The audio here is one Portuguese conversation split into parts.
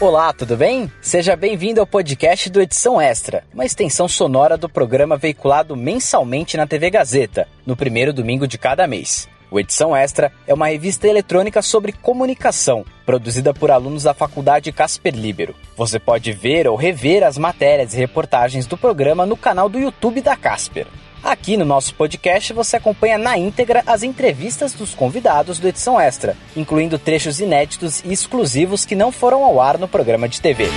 Olá, tudo bem? Seja bem-vindo ao podcast do Edição Extra, uma extensão sonora do programa veiculado mensalmente na TV Gazeta, no primeiro domingo de cada mês. O Edição Extra é uma revista eletrônica sobre comunicação, produzida por alunos da Faculdade Casper Libero. Você pode ver ou rever as matérias e reportagens do programa no canal do YouTube da Casper. Aqui no nosso podcast você acompanha na íntegra as entrevistas dos convidados do Edição Extra, incluindo trechos inéditos e exclusivos que não foram ao ar no programa de TV.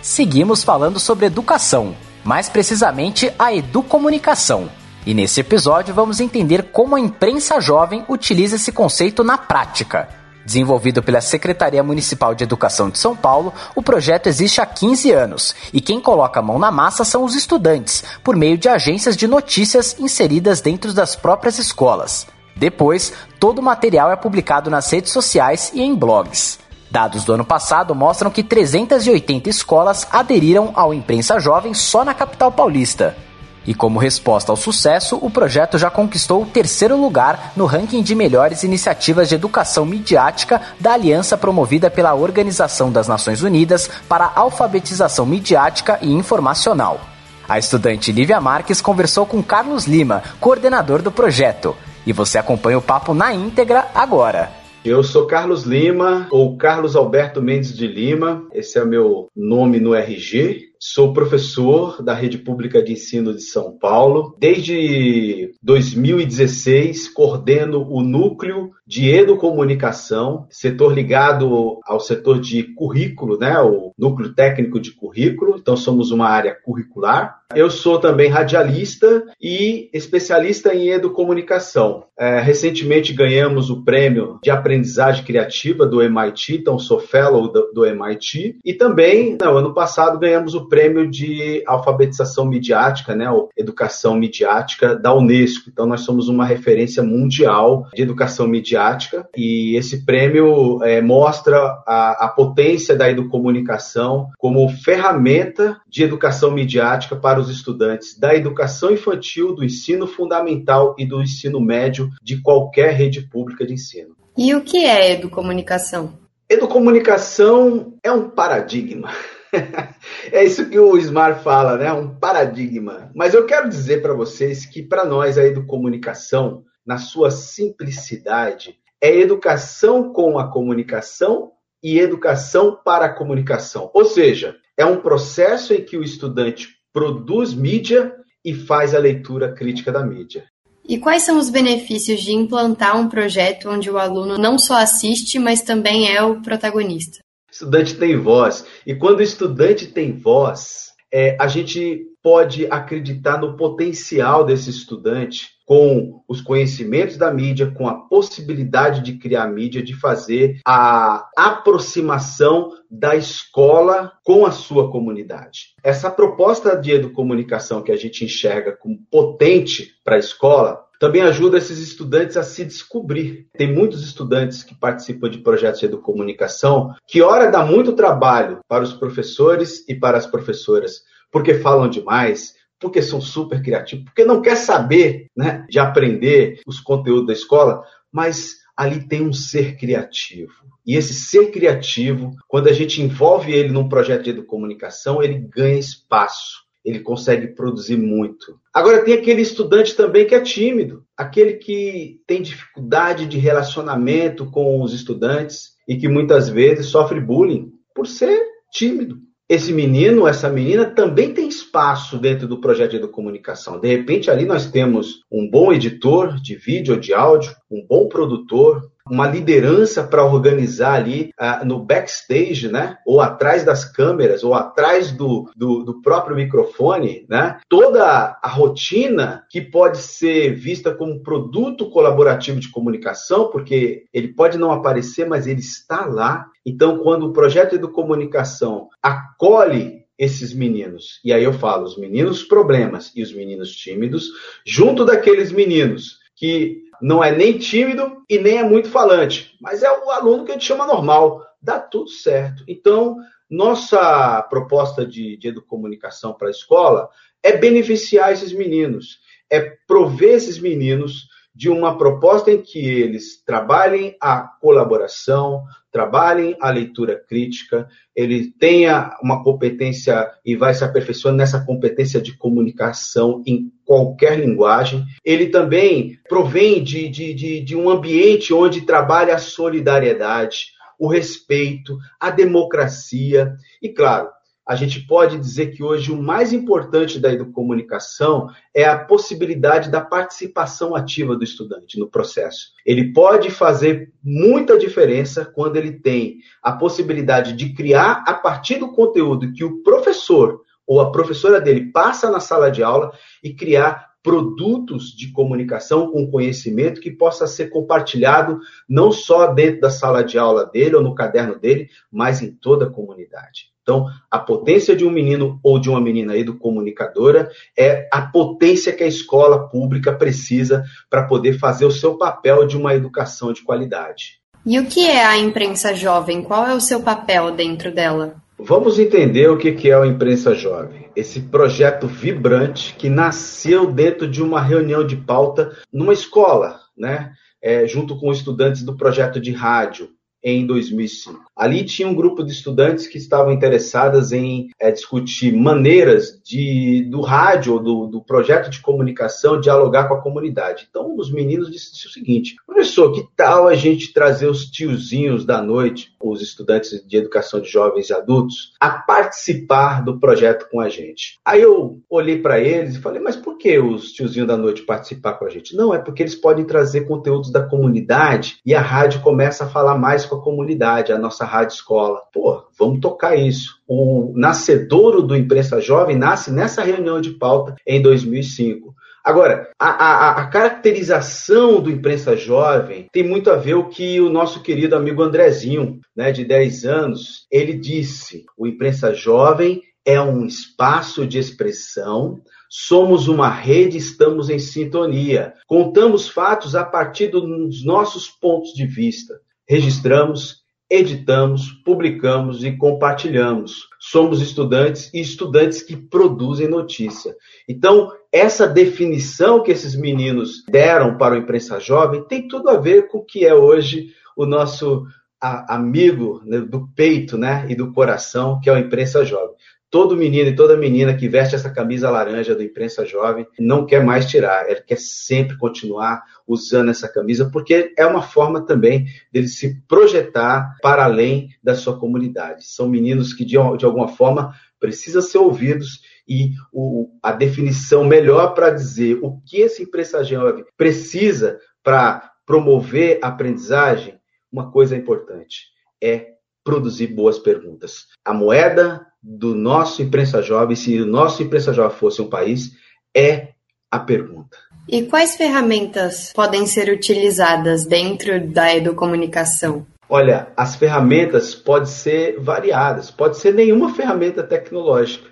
Seguimos falando sobre educação, mais precisamente a educomunicação. E nesse episódio vamos entender como a imprensa jovem utiliza esse conceito na prática. Desenvolvido pela Secretaria Municipal de Educação de São Paulo, o projeto existe há 15 anos e quem coloca a mão na massa são os estudantes, por meio de agências de notícias inseridas dentro das próprias escolas. Depois, todo o material é publicado nas redes sociais e em blogs. Dados do ano passado mostram que 380 escolas aderiram ao Imprensa Jovem só na capital paulista. E como resposta ao sucesso, o projeto já conquistou o terceiro lugar no ranking de melhores iniciativas de educação midiática da aliança promovida pela Organização das Nações Unidas para a Alfabetização Midiática e Informacional. A estudante Lívia Marques conversou com Carlos Lima, coordenador do projeto. E você acompanha o papo na íntegra agora. Eu sou Carlos Lima, ou Carlos Alberto Mendes de Lima, esse é o meu nome no RG. Sou professor da Rede Pública de Ensino de São Paulo. Desde 2016, coordeno o núcleo de educomunicação, setor ligado ao setor de currículo, né, o núcleo técnico de currículo. Então somos uma área curricular. Eu sou também radialista e especialista em educomunicação. É, recentemente ganhamos o prêmio de aprendizagem criativa do MIT, então sou fellow do, do MIT. E também, no ano passado, ganhamos o prêmio de alfabetização midiática, né, ou educação midiática da Unesco. Então nós somos uma referência mundial de educação midiática e esse prêmio é, mostra a, a potência da educomunicação como ferramenta de educação midiática para os estudantes da educação infantil, do ensino fundamental e do ensino médio de qualquer rede pública de ensino. E o que é educomunicação? Educomunicação é um paradigma. é isso que o Smart fala, né? Um paradigma. Mas eu quero dizer para vocês que para nós a educomunicação, na sua simplicidade, é educação com a comunicação e educação para a comunicação. Ou seja, é um processo em que o estudante produz mídia e faz a leitura crítica da mídia. E quais são os benefícios de implantar um projeto onde o aluno não só assiste, mas também é o protagonista? Estudante tem voz. E quando o estudante tem voz, é, a gente pode acreditar no potencial desse estudante com os conhecimentos da mídia, com a possibilidade de criar mídia, de fazer a aproximação da escola com a sua comunidade. Essa proposta de educomunicação que a gente enxerga como potente para a escola também ajuda esses estudantes a se descobrir. Tem muitos estudantes que participam de projetos de educomunicação que, ora, dá muito trabalho para os professores e para as professoras, porque falam demais, porque são super criativos, porque não quer saber né, de aprender os conteúdos da escola, mas ali tem um ser criativo. E esse ser criativo, quando a gente envolve ele num projeto de educomunicação, ele ganha espaço, ele consegue produzir muito. Agora tem aquele estudante também que é tímido, aquele que tem dificuldade de relacionamento com os estudantes e que muitas vezes sofre bullying por ser tímido esse menino, essa menina também tem espaço dentro do projeto de educomunicação. De repente, ali nós temos um bom editor de vídeo ou de áudio, um bom produtor, uma liderança para organizar ali uh, no backstage, né? Ou atrás das câmeras, ou atrás do, do, do, próprio microfone, né? Toda a rotina que pode ser vista como produto colaborativo de comunicação, porque ele pode não aparecer, mas ele está lá. Então, quando o projeto de comunicação acolhe esses meninos, e aí eu falo, os meninos problemas e os meninos tímidos, junto daqueles meninos que não é nem tímido e nem é muito falante, mas é o aluno que a gente chama normal. Dá tudo certo. Então, nossa proposta de, de educomunicação para a escola é beneficiar esses meninos, é prover esses meninos de uma proposta em que eles trabalhem a colaboração, trabalhem a leitura crítica, ele tenha uma competência e vai se aperfeiçoando nessa competência de comunicação em qualquer linguagem. Ele também provém de, de, de, de um ambiente onde trabalha a solidariedade, o respeito, a democracia e, claro, a gente pode dizer que hoje o mais importante da educomunicação é a possibilidade da participação ativa do estudante no processo. Ele pode fazer muita diferença quando ele tem a possibilidade de criar, a partir do conteúdo que o professor ou a professora dele passa na sala de aula e criar produtos de comunicação com conhecimento que possa ser compartilhado não só dentro da sala de aula dele ou no caderno dele, mas em toda a comunidade. Então, a potência de um menino ou de uma menina educomunicadora é a potência que a escola pública precisa para poder fazer o seu papel de uma educação de qualidade. E o que é a imprensa jovem? Qual é o seu papel dentro dela? Vamos entender o que é a imprensa jovem. Esse projeto vibrante que nasceu dentro de uma reunião de pauta numa escola, né? É, junto com estudantes do projeto de rádio em 2005. Ali tinha um grupo de estudantes que estavam interessadas em é, discutir maneiras de do rádio, do, do projeto de comunicação, dialogar com a comunidade. Então, um dos meninos disse o seguinte: professor, que tal a gente trazer os tiozinhos da noite, os estudantes de educação de jovens e adultos, a participar do projeto com a gente? Aí eu olhei para eles e falei: mas por que os tiozinhos da noite participar com a gente? Não, é porque eles podem trazer conteúdos da comunidade e a rádio começa a falar mais com a comunidade, a nossa rádio escola. Pô, vamos tocar isso. O nascedouro do Imprensa Jovem nasce nessa reunião de pauta em 2005. Agora, a, a, a, caracterização do imprensa jovem tem muito a ver o que o nosso querido amigo Andrezinho, né, de 10 anos, ele disse: o imprensa jovem é um espaço de expressão, somos uma rede, estamos em sintonia. Contamos fatos a partir dos nossos pontos de vista registramos, editamos, publicamos e compartilhamos. Somos estudantes e estudantes que produzem notícia. Então, essa definição que esses meninos deram para o imprensa jovem tem tudo a ver com o que é hoje o nosso amigo né, do peito né, e do coração, que é o imprensa jovem todo menino e toda menina que veste essa camisa laranja do Imprensa Jovem não quer mais tirar, ele quer sempre continuar usando essa camisa, porque é uma forma também dele se projetar para além da sua comunidade. São meninos que, de, de alguma forma, precisam ser ouvidos e o, a definição melhor para dizer o que esse Imprensa Jovem precisa para promover a aprendizagem, uma coisa importante, é produzir boas perguntas. A moeda do nosso imprensa jovem, se o nosso imprensa jovem fosse um país, é a pergunta. E quais ferramentas podem ser utilizadas dentro da educomunicação? Olha, as ferramentas podem ser variadas, pode ser nenhuma ferramenta tecnológica.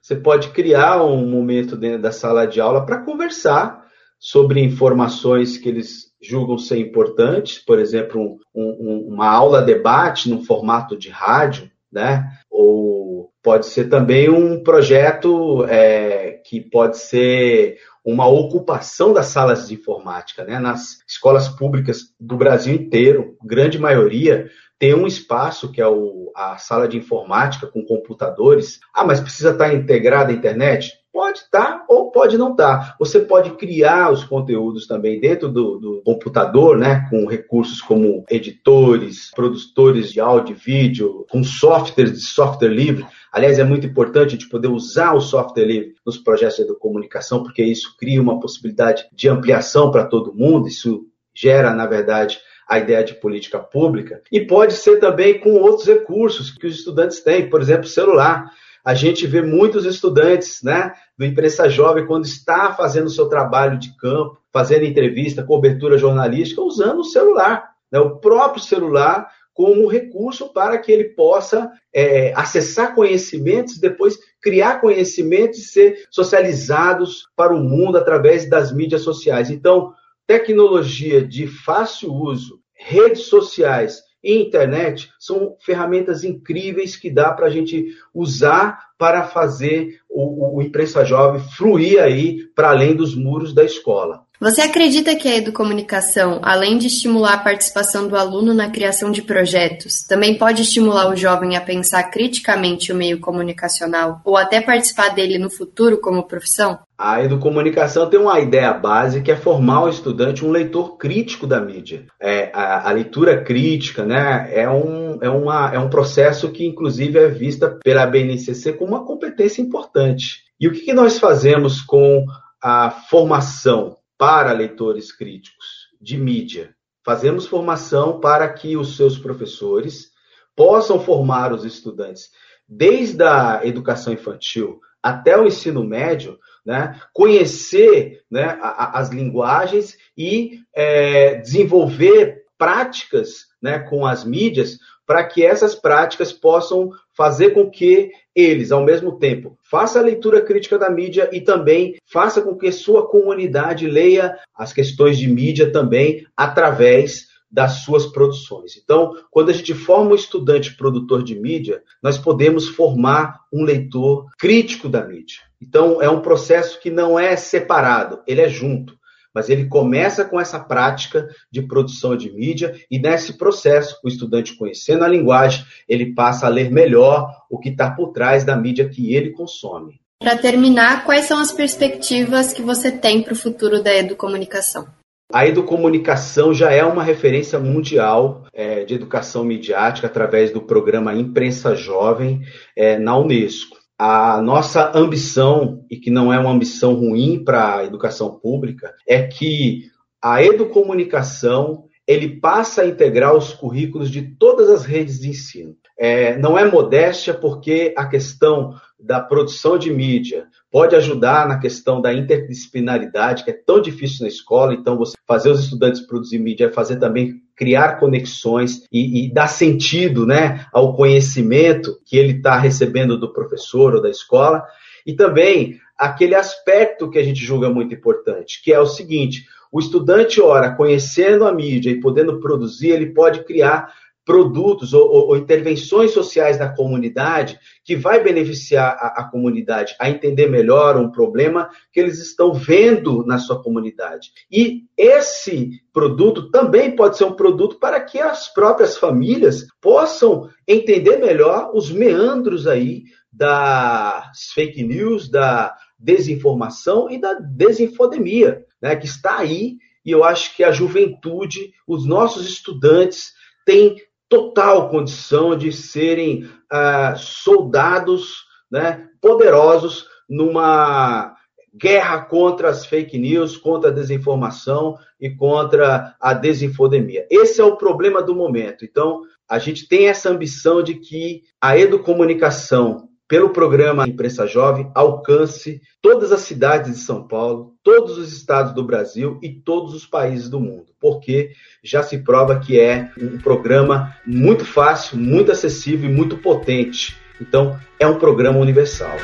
Você pode criar um momento dentro da sala de aula para conversar sobre informações que eles julgam ser importantes, por exemplo, um, um, uma aula debate no formato de rádio, né? Ou pode ser também um projeto é, que pode ser uma ocupação das salas de informática, né? Nas escolas públicas do Brasil inteiro, grande maioria tem um espaço que é o, a sala de informática com computadores. Ah, mas precisa estar integrada à internet? Pode estar ou pode não estar. Você pode criar os conteúdos também dentro do, do, computador, né? Com recursos como editores, produtores de áudio e vídeo, com softwares de software livre. Aliás, é muito importante a gente poder usar o software livre nos projetos de comunicação, porque isso cria uma possibilidade de ampliação para todo mundo. Isso gera, na verdade, a ideia de política pública. E pode ser também com outros recursos que os estudantes têm, por exemplo, celular a gente vê muitos estudantes né, do Imprensa Jovem, quando está fazendo o seu trabalho de campo, fazendo entrevista, cobertura jornalística, usando o celular, né, o próprio celular como recurso para que ele possa é, acessar conhecimentos, depois criar conhecimentos e ser socializados para o mundo através das mídias sociais. Então, tecnologia de fácil uso, redes sociais e internet são ferramentas incríveis que dá para a gente usar para fazer o, o imprensa jovem fluir aí para além dos muros da escola. Você acredita que a educomunicação, além de estimular a participação do aluno na criação de projetos, também pode estimular o jovem a pensar criticamente o meio comunicacional ou até participar dele no futuro como profissão? A educomunicação tem uma ideia base que é formar o estudante um leitor crítico da mídia. É, a, a, leitura crítica né, é, um, é, uma, é um processo que, inclusive, é vista pela BNCC como uma competência importante. E o que, que nós fazemos com a formação para leitores críticos de mídia? Fazemos formação para que os seus professores possam formar os estudantes, desde a educação infantil até o ensino médio, né, conhecer né, a, as linguagens e é, desenvolver práticas né, com as mídias para que essas práticas possam fazer com que eles, ao mesmo tempo, faça a leitura crítica da mídia e também faça com que sua comunidade leia as questões de mídia também através das suas produções. Então, quando a gente forma um estudante produtor de mídia, nós podemos formar um leitor crítico da mídia. Então, é um processo que não é separado, ele é junto. Mas ele começa com essa prática de produção de mídia e nesse processo, o estudante conhecendo a linguagem, ele passa a ler melhor o que está por trás da mídia que ele consome. Para terminar, quais são as perspectivas que você tem para o futuro da educomunicação? A educomunicação já é uma referência mundial é, de educação midiática através do programa Imprensa Jovem é, na Unesco. A nossa ambição, e que não é uma ambição ruim para a educação pública, é que a educomunicação ele passa a integrar os currículos de todas as redes de ensino. É, não é modéstia, porque a questão da produção de mídia pode ajudar na questão da interdisciplinaridade, que é tão difícil na escola. Então, você fazer os estudantes produzir mídia é fazer também criar conexões e, e dar sentido né, ao conhecimento que ele está recebendo do professor ou da escola. E também aquele aspecto que a gente julga muito importante, que é o seguinte: o estudante, ora, conhecendo a mídia e podendo produzir, ele pode criar produtos ou, ou, ou, intervenções sociais na comunidade que vai beneficiar a, a, comunidade a entender melhor um problema que eles estão vendo na sua comunidade. E esse produto também pode ser um produto para que as próprias famílias possam entender melhor os meandros aí das fake news, da desinformação e da desinfodemia, né, que está aí. E eu acho que a juventude, os nossos estudantes, têm total condição de serem uh, soldados né, poderosos numa guerra contra as fake news, contra a desinformação e contra a desinfodemia. Esse é o problema do momento. Então, a gente tem essa ambição de que a educomunicação pelo programa Imprensa Jovem, alcance todas as cidades de São Paulo, todos os estados do Brasil e todos os países do mundo, porque já se prova que é um programa muito fácil, muito acessível e muito potente. Então, é um programa universal.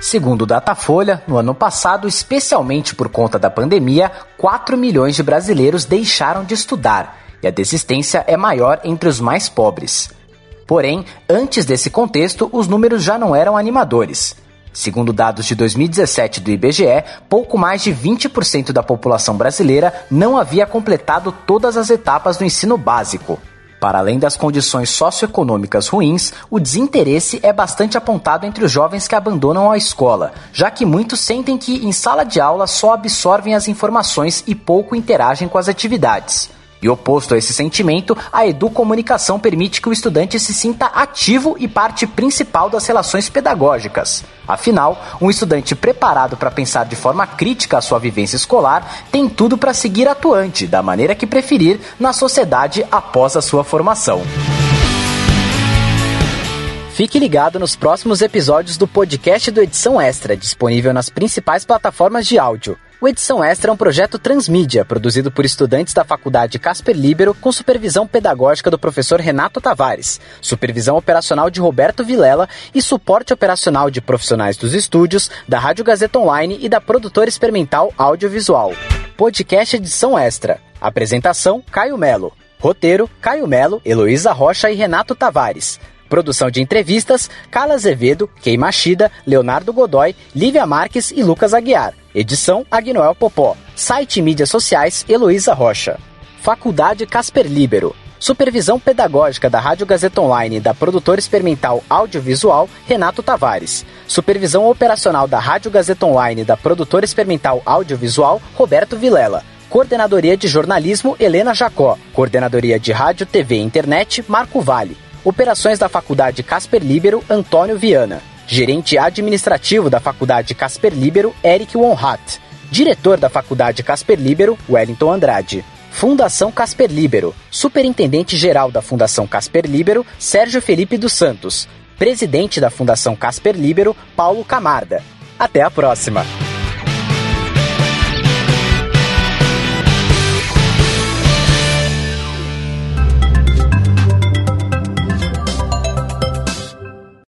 Segundo o Datafolha, no ano passado, especialmente por conta da pandemia, 4 milhões de brasileiros deixaram de estudar e a desistência é maior entre os mais pobres. Porém, antes desse contexto, os números já não eram animadores. Segundo dados de 2017 do IBGE, pouco mais de 20% da população brasileira não havia completado todas as etapas do ensino básico. Para além das condições socioeconômicas ruins, o desinteresse é bastante apontado entre os jovens que abandonam a escola, já que muitos sentem que em sala de aula só absorvem as informações e pouco interagem com as atividades. E oposto a esse sentimento, a educomunicação permite que o estudante se sinta ativo e parte principal das relações pedagógicas. Afinal, um estudante preparado para pensar de forma crítica a sua vivência escolar tem tudo para seguir atuante, da maneira que preferir, na sociedade após a sua formação. Fique ligado nos próximos episódios do podcast do Edição Extra, disponível nas principais plataformas de áudio. O Edição Extra é um projeto transmídia, produzido por estudantes da Faculdade Casper Libero, com supervisão pedagógica do professor Renato Tavares, supervisão operacional de Roberto Vilela e suporte operacional de profissionais dos estúdios, da Rádio Gazeta Online e da produtora experimental audiovisual. Podcast Edição Extra. Apresentação: Caio Melo. Roteiro: Caio Melo, Heloísa Rocha e Renato Tavares. Produção de entrevistas: Carla Azevedo, Kei Machida, Leonardo Godoy, Lívia Marques e Lucas Aguiar. Edição Agnoel Popó. Site e mídias sociais Heloísa Rocha. Faculdade Casper Libero. Supervisão pedagógica da Rádio Gazeta Online da produtora experimental audiovisual Renato Tavares. Supervisão operacional da Rádio Gazeta Online da produtora experimental audiovisual Roberto Vilela. Coordenadoria de Jornalismo Helena Jacó. Coordenadoria de Rádio, TV e Internet Marco Vale. Operações da Faculdade Casper Libero Antônio Viana. Gerente administrativo da Faculdade Casper Libero Eric Wonhat. Diretor da Faculdade Casper Libero Wellington Andrade. Fundação Casper Libero. Superintendente-geral da Fundação Casper Libero, Sérgio Felipe dos Santos. Presidente da Fundação Casper Libero, Paulo Camarda. Até a próxima!